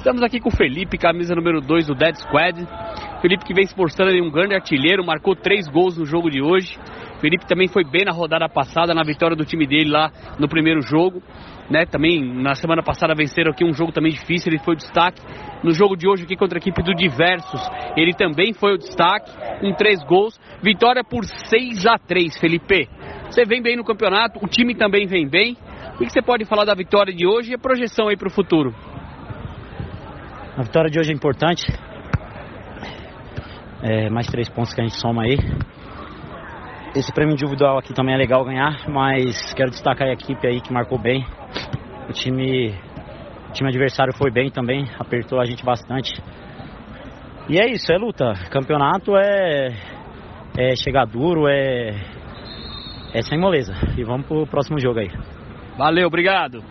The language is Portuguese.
Estamos aqui com o Felipe, camisa número 2 do Dead Squad. Felipe que vem se mostrando um grande artilheiro, marcou três gols no jogo de hoje. Felipe também foi bem na rodada passada, na vitória do time dele lá no primeiro jogo. Né, também na semana passada venceram aqui um jogo também difícil, ele foi o destaque. No jogo de hoje aqui contra a equipe do Diversos, ele também foi o destaque, com três gols. Vitória por 6 a 3 Felipe. Você vem bem no campeonato, o time também vem bem. O que você pode falar da vitória de hoje e a projeção aí para o futuro? A vitória de hoje é importante. É, mais três pontos que a gente soma aí. Esse prêmio individual aqui também é legal ganhar, mas quero destacar a equipe aí que marcou bem. O time, o time adversário foi bem também, apertou a gente bastante. E é isso, é luta. Campeonato é, é chegar duro, é, é sem moleza. E vamos pro próximo jogo aí. Valeu, obrigado.